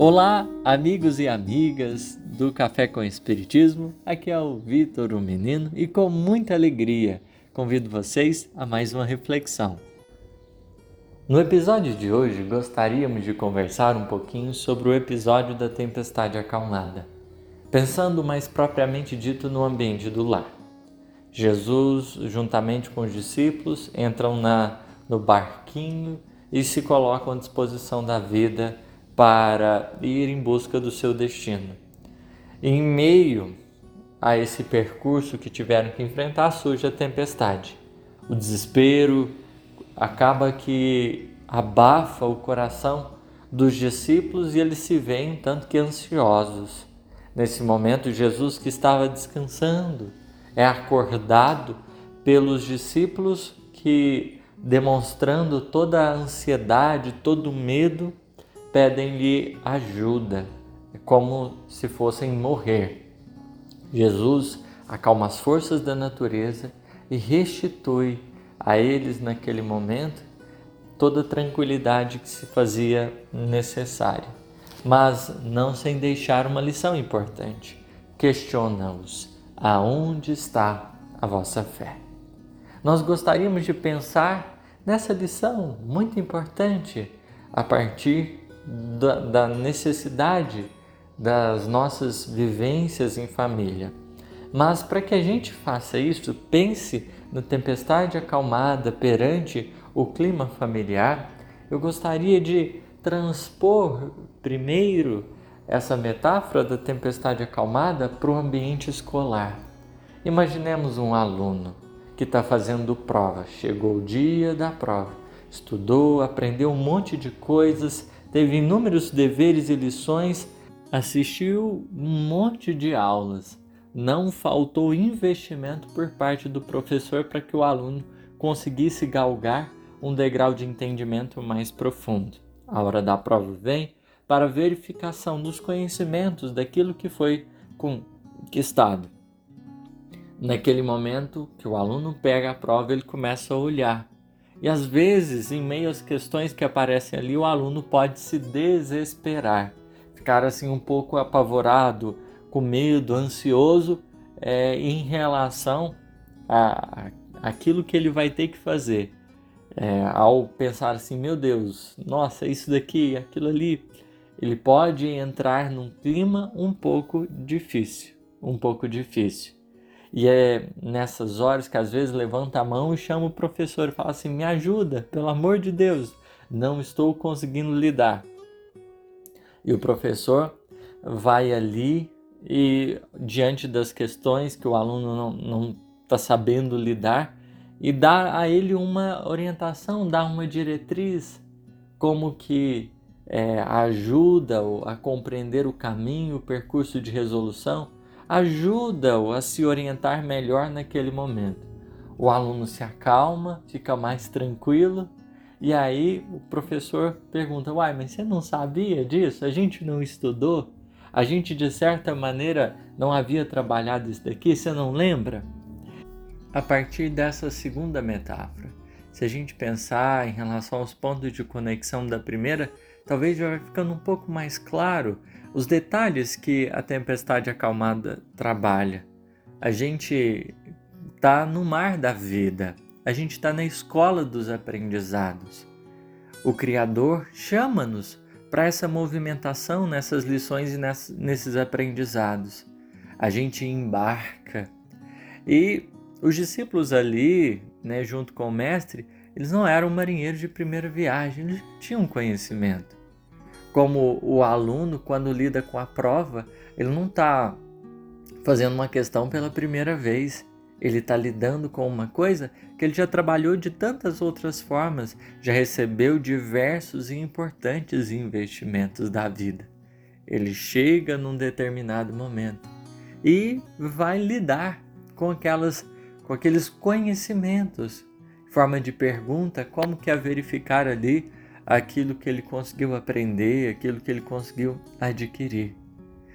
Olá, amigos e amigas do Café com Espiritismo. Aqui é o Vitor, o menino, e com muita alegria convido vocês a mais uma reflexão. No episódio de hoje, gostaríamos de conversar um pouquinho sobre o episódio da tempestade acalmada, pensando mais propriamente dito no ambiente do lar. Jesus, juntamente com os discípulos, entram na, no barquinho e se colocam à disposição da vida para ir em busca do seu destino. Em meio a esse percurso que tiveram que enfrentar, surge a tempestade. O desespero acaba que abafa o coração dos discípulos e eles se veem tanto que ansiosos. Nesse momento, Jesus, que estava descansando, é acordado pelos discípulos que demonstrando toda a ansiedade, todo o medo, pedem-lhe ajuda, é como se fossem morrer. Jesus acalma as forças da natureza e restitui a eles naquele momento toda a tranquilidade que se fazia necessária, mas não sem deixar uma lição importante. Questiona-os: aonde está a vossa fé? nós gostaríamos de pensar nessa lição muito importante a partir da, da necessidade das nossas vivências em família. Mas para que a gente faça isso, pense na tempestade acalmada perante o clima familiar, eu gostaria de transpor primeiro essa metáfora da tempestade acalmada para o ambiente escolar. Imaginemos um aluno que está fazendo prova. Chegou o dia da prova, estudou, aprendeu um monte de coisas, teve inúmeros deveres e lições, assistiu um monte de aulas. Não faltou investimento por parte do professor para que o aluno conseguisse galgar um degrau de entendimento mais profundo. A hora da prova vem para verificação dos conhecimentos daquilo que foi conquistado naquele momento que o aluno pega a prova, ele começa a olhar. E às vezes, em meio às questões que aparecem ali, o aluno pode se desesperar, ficar assim um pouco apavorado, com medo, ansioso é, em relação a, a aquilo que ele vai ter que fazer. É, ao pensar assim, meu Deus, nossa, isso daqui, aquilo ali, ele pode entrar num clima um pouco difícil, um pouco difícil. E é nessas horas que às vezes levanta a mão e chama o professor e fala assim: me ajuda, pelo amor de Deus, não estou conseguindo lidar. E o professor vai ali e, diante das questões que o aluno não está sabendo lidar, e dá a ele uma orientação, dá uma diretriz, como que é, ajuda a compreender o caminho, o percurso de resolução ajuda-o a se orientar melhor naquele momento. O aluno se acalma, fica mais tranquilo, e aí o professor pergunta: Uai, mas você não sabia disso? A gente não estudou? A gente, de certa maneira, não havia trabalhado isso daqui? Você não lembra? A partir dessa segunda metáfora, se a gente pensar em relação aos pontos de conexão da primeira, talvez já vai ficando um pouco mais claro os detalhes que a tempestade acalmada trabalha. A gente está no mar da vida, a gente está na escola dos aprendizados. O Criador chama-nos para essa movimentação nessas lições e nesses aprendizados. A gente embarca. E os discípulos ali, né, junto com o Mestre, eles não eram marinheiros de primeira viagem, eles tinham conhecimento como o aluno, quando lida com a prova, ele não está fazendo uma questão pela primeira vez. Ele está lidando com uma coisa que ele já trabalhou de tantas outras formas, já recebeu diversos e importantes investimentos da vida. Ele chega num determinado momento e vai lidar com aquelas com aqueles conhecimentos, forma de pergunta, como que é verificar ali aquilo que ele conseguiu aprender, aquilo que ele conseguiu adquirir.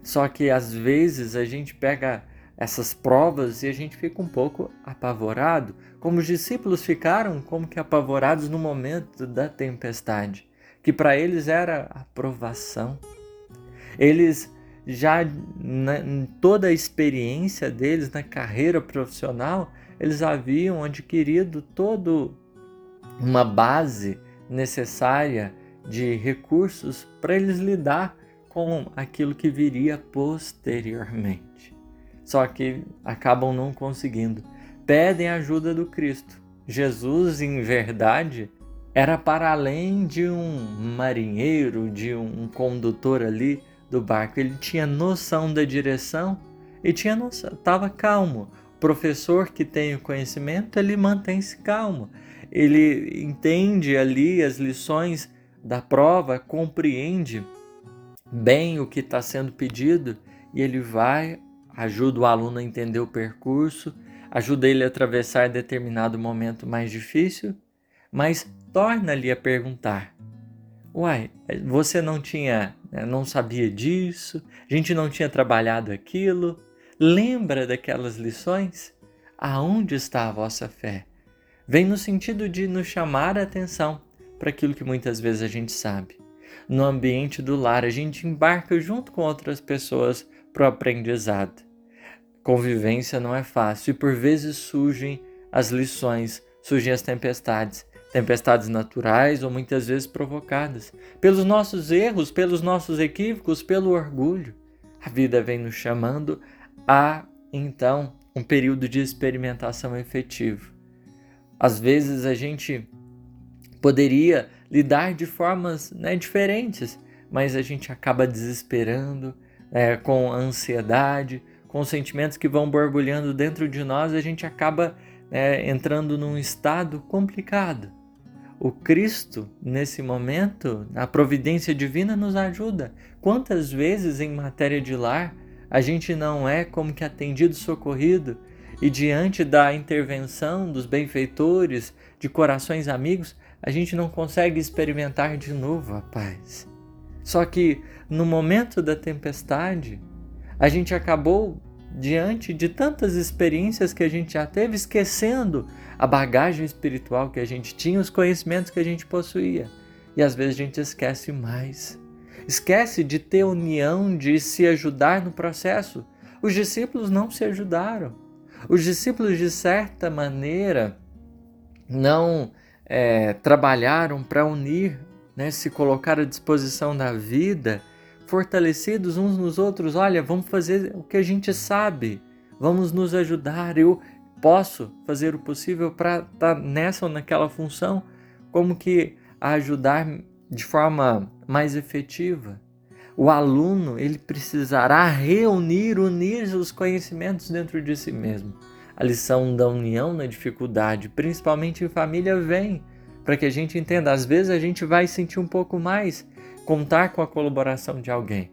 Só que às vezes a gente pega essas provas e a gente fica um pouco apavorado, como os discípulos ficaram como que apavorados no momento da tempestade, que para eles era a provação. Eles já na, em toda a experiência deles na carreira profissional, eles haviam adquirido todo uma base necessária de recursos para eles lidar com aquilo que viria posteriormente. Só que acabam não conseguindo. Pedem a ajuda do Cristo. Jesus, em verdade, era para além de um marinheiro, de um condutor ali do barco. Ele tinha noção da direção e tinha noção, estava calmo. Professor que tem o conhecimento, ele mantém-se calmo. Ele entende ali as lições da prova, compreende bem o que está sendo pedido e ele vai, ajuda o aluno a entender o percurso, ajuda ele a atravessar determinado momento mais difícil, mas torna-lhe a perguntar: Uai, você não tinha, né, não sabia disso? A gente não tinha trabalhado aquilo? Lembra daquelas lições? Aonde está a vossa fé? Vem no sentido de nos chamar a atenção para aquilo que muitas vezes a gente sabe. No ambiente do lar, a gente embarca junto com outras pessoas para o aprendizado. Convivência não é fácil e por vezes surgem as lições, surgem as tempestades, tempestades naturais ou muitas vezes provocadas pelos nossos erros, pelos nossos equívocos, pelo orgulho. A vida vem nos chamando a então um período de experimentação efetivo. Às vezes a gente poderia lidar de formas né, diferentes, mas a gente acaba desesperando, é, com ansiedade, com sentimentos que vão borbulhando dentro de nós, a gente acaba é, entrando num estado complicado. O Cristo, nesse momento, a providência divina nos ajuda. Quantas vezes em matéria de lar a gente não é como que atendido, socorrido, e diante da intervenção dos benfeitores, de corações amigos, a gente não consegue experimentar de novo a paz. Só que no momento da tempestade, a gente acabou diante de tantas experiências que a gente já teve, esquecendo a bagagem espiritual que a gente tinha, os conhecimentos que a gente possuía. E às vezes a gente esquece mais. Esquece de ter união, de se ajudar no processo. Os discípulos não se ajudaram. Os discípulos, de certa maneira, não é, trabalharam para unir, né, se colocar à disposição da vida, fortalecidos uns nos outros. Olha, vamos fazer o que a gente sabe, vamos nos ajudar. Eu posso fazer o possível para estar tá nessa ou naquela função, como que ajudar de forma mais efetiva. O aluno ele precisará reunir, unir os conhecimentos dentro de si mesmo a lição da união na dificuldade, principalmente em família, vem para que a gente entenda. Às vezes a gente vai sentir um pouco mais contar com a colaboração de alguém,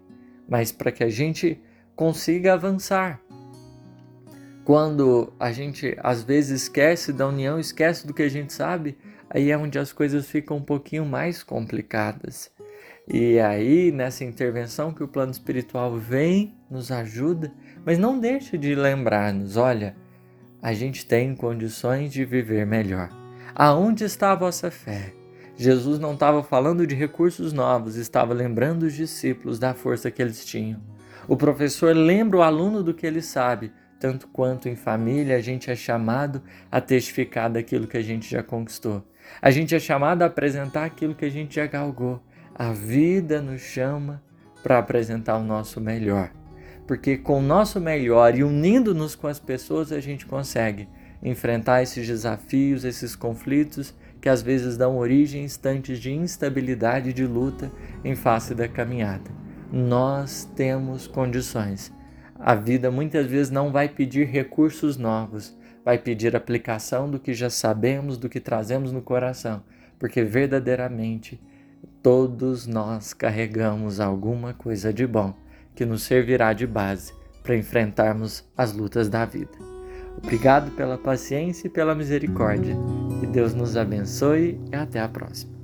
mas para que a gente consiga avançar. Quando a gente às vezes esquece da união, esquece do que a gente sabe, aí é onde as coisas ficam um pouquinho mais complicadas. E aí, nessa intervenção que o plano espiritual vem, nos ajuda, mas não deixe de lembrar-nos: olha, a gente tem condições de viver melhor. Aonde está a vossa fé? Jesus não estava falando de recursos novos, estava lembrando os discípulos da força que eles tinham. O professor lembra o aluno do que ele sabe, tanto quanto em família a gente é chamado a testificar daquilo que a gente já conquistou. A gente é chamado a apresentar aquilo que a gente já galgou. A vida nos chama para apresentar o nosso melhor porque com o nosso melhor e unindo-nos com as pessoas a gente consegue enfrentar esses desafios, esses conflitos que às vezes dão origem a instantes de instabilidade e de luta em face da caminhada. Nós temos condições. A vida muitas vezes não vai pedir recursos novos, vai pedir aplicação do que já sabemos, do que trazemos no coração, porque verdadeiramente todos nós carregamos alguma coisa de bom que nos servirá de base para enfrentarmos as lutas da vida. Obrigado pela paciência e pela misericórdia. Que Deus nos abençoe e até a próxima.